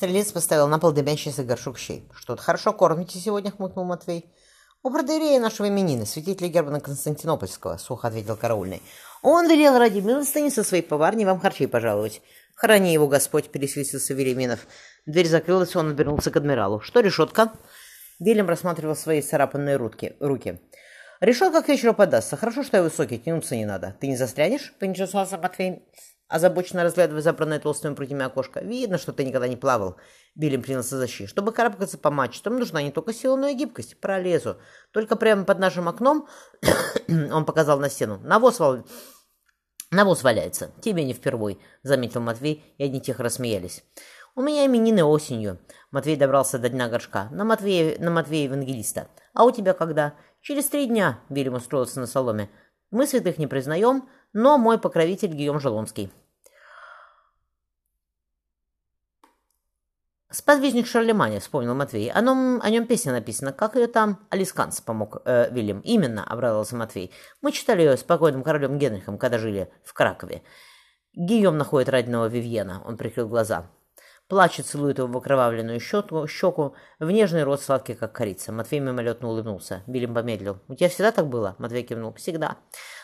Стрелец поставил на пол дымящийся горшок щей. «Что-то хорошо кормите сегодня», — хмыкнул Матвей. «У протеерея нашего именины, святителя Германа Константинопольского», — сухо ответил караульный. «Он велел ради милостыни со своей поварней вам харчей пожаловать. Храни его Господь», — пересвистился Велиминов. Дверь закрылась, он обернулся к адмиралу. «Что решетка?» Вильям рассматривал свои царапанные руки. руки. «Решетка к вечеру подастся. Хорошо, что я высокий, тянуться не надо. Ты не застрянешь?» — поинтересовался Матвей озабоченно разглядывая забранное толстыми прутьями окошко. «Видно, что ты никогда не плавал». Биллим принялся за щи. «Чтобы карабкаться по мачтам, нужна не только сила, но и гибкость. Пролезу. Только прямо под нашим окном...» Он показал на стену. «Навоз, вал... Навоз валяется. Тебе не впервой», — заметил Матвей, и одни тихо рассмеялись. «У меня именины осенью». Матвей добрался до дня горшка. «На Матвея, на Матвея Евангелиста. А у тебя когда?» «Через три дня», — Биллим устроился на соломе. «Мы святых не признаем, но мой покровитель Гийом Желонский». «Сподвижник Шарлеманя», — вспомнил Матвей. О нем, о нем песня написана. Как ее там? Алисканс помог э, Вильям. «Именно», — обрадовался Матвей. «Мы читали ее с покойным королем Генрихом, когда жили в Кракове. Гийом находит родного Вивьена». Он прикрыл глаза. Плачет, целует его в окровавленную щеку, щеку, в нежный рот сладкий, как корица. Матвей мимолетно улыбнулся. Вильям помедлил. «У тебя всегда так было?» Матвей кивнул. «Всегда».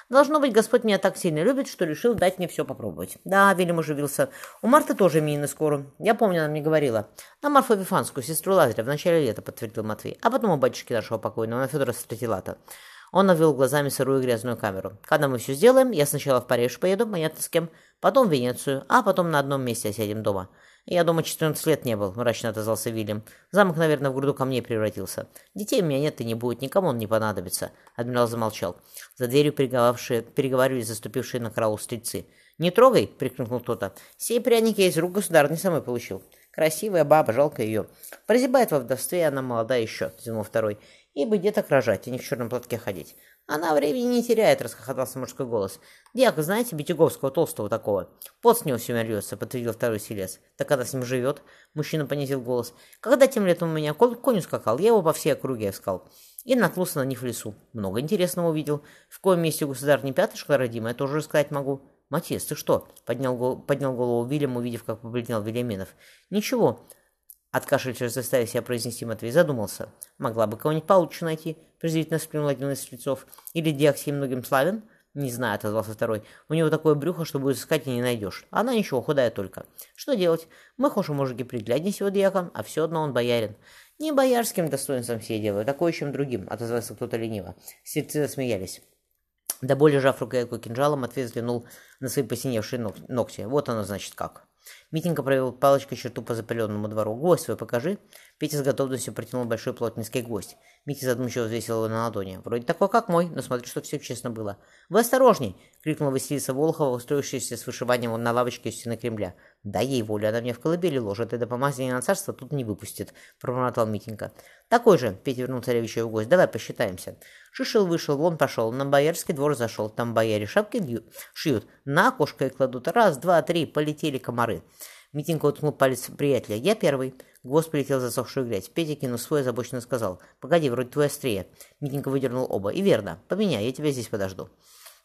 Должно быть, Господь меня так сильно любит, что решил дать мне все попробовать. Да, Вильям оживился. У Марты тоже именины скоро. Я помню, она мне говорила. На Марфу Вифанскую, сестру Лазаря, в начале лета, подтвердил Матвей. А потом у батюшки нашего покойного, на Федора Стратилата. Он навел глазами сырую грязную камеру. Когда мы все сделаем, я сначала в Париж поеду, понятно с кем, потом в Венецию, а потом на одном месте осядем дома. «Я дома 14 лет не был», — мрачно отозвался Вильям. «Замок, наверное, в груду камней превратился. Детей у меня нет и не будет, никому он не понадобится». Адмирал замолчал. За дверью переговаривались заступившие на караул стрельцы. «Не трогай!» — прикрикнул кто-то. «Сей пряники я из рук государственной самой получил. Красивая баба, жалко ее. Прозябает во вдовстве, она молодая еще», — зевнул второй. «И бы деток рожать, а не в черном платке ходить». «Она времени не теряет», — расхохотался мужской голос. «Дьяк, знаете Битюговского, толстого такого?» «Пот с него все льется», — подтвердил второй селец. «Так она с ним живет?» — мужчина понизил голос. «Когда тем летом у меня конь ускакал, я его по всей округе искал. И наткнулся на них в лесу. Много интересного увидел. В коем месте государь не пятышка родимая, тоже рассказать могу». «Матис, ты что?» — поднял, поднял голову Вильям, увидев, как побледнел Вильяминов. «Ничего. Откашлившись, заставив себя произнести Матвей, задумался. Могла бы кого-нибудь получше найти, презрительно сплюнул один из стрельцов. Или Диаксий многим славен? Не знаю, отозвался второй. У него такое брюхо, что будешь искать и не найдешь. Она ничего, худая только. Что делать? Мы хоши мужики пригляднись его дьяком, а все одно он боярин. Не боярским достоинством все делают, такое чем другим, отозвался кто-то лениво. Стрельцы засмеялись. До боли жав рукоятку кинжала, Матвей взглянул на свои посиневшие ногти. Вот оно, значит, как. Митенька провел палочкой черту по запыленному двору. «Гвоздь свой покажи!» Петя с готовностью протянул большой плотницкий гвоздь. Митя задумчиво взвесил его на ладони. «Вроде такой, как мой, но смотри, что все честно было». «Вы осторожней!» — крикнула Василиса Волхова, устроившаяся с вышиванием на лавочке у стены Кремля. «Дай ей волю, она мне в колыбели ложит, и до помазания на царство тут не выпустит», — пробормотал Митенька. «Такой же!» — Петя вернул царевича в гость. «Давай посчитаемся». Шишел вышел, вон пошел, на боярский двор зашел. Там бояре шапки бьют, шьют, на окошко и кладут. Раз, два, три, полетели комары. Митенька уткнул палец приятеля. «Я первый». Гвоздь полетел за засохшую грязь. Петя кинул свой, озабоченно сказал. «Погоди, вроде твой острее». Митенька выдернул оба. «И верно. Поменяй, я тебя здесь подожду».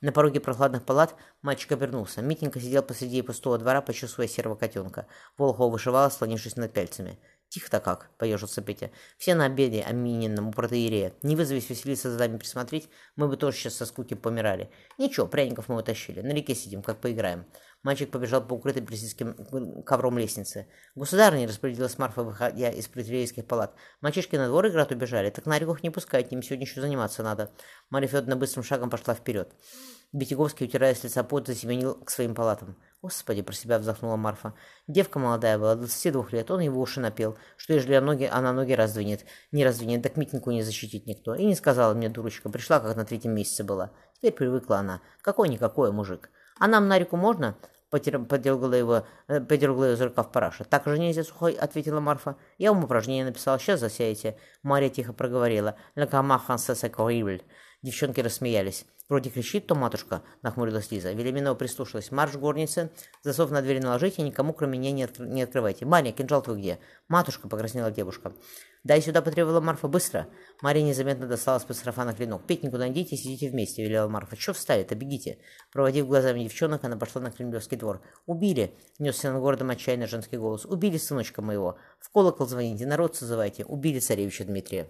На пороге прохладных палат мальчик обернулся. Митенька сидел посреди пустого двора, почувствуя серого котенка. Волхова вышивала, слонившись над пяльцами. «Тихо-то как!» — поежился Петя. «Все на обеде, амининном, у протеерея. Не вызовись веселиться за нами присмотреть, мы бы тоже сейчас со скуки помирали. Ничего, пряников мы утащили. На реке сидим, как поиграем». Мальчик побежал по укрытой персидским ковром лестнице. «Государыня!» — распорядилась Марфа, выходя из противейских палат. «Мальчишки на двор играть убежали, так на реках не пускайте, им сегодня еще заниматься надо». Марья Федоровна быстрым шагом пошла вперед. Бетяговский, утирая с лица пот, засеменил к своим палатам. «Господи!» — про себя вздохнула Марфа. Девка молодая была, 22 лет, он его уши напел, что ежели ноги, она ноги раздвинет, не раздвинет, так Митнику не защитить никто. И не сказала мне, дурочка, пришла, как на третьем месяце была. Теперь привыкла она. Какой-никакой мужик. А нам на реку можно?» Подергала его, э, подергала его за рукав параша. «Так же нельзя, сухой», — ответила Марфа. «Я вам упражнение написала, сейчас засеете». Мария тихо проговорила. «La cama française Девчонки рассмеялись. Вроде кричит, то матушка, нахмурилась Лиза. Велиминова прислушалась. Марш, горницы, засов на дверь наложите, никому, кроме меня, не, откр... не открывайте. Марья, кинжал твой где? Матушка, покраснела девушка. «Дай сюда», — потребовала Марфа, — «быстро». Мария незаметно достала из-под сарафана клинок. «Петь никуда не идите, сидите вместе», — велела Марфа. «Чё встали-то? Бегите». Проводив глазами девчонок, она пошла на Кремлевский двор. «Убили!» — несся над городом отчаянно женский голос. «Убили сыночка моего! В колокол звоните, народ созывайте! Убили царевича Дмитрия!»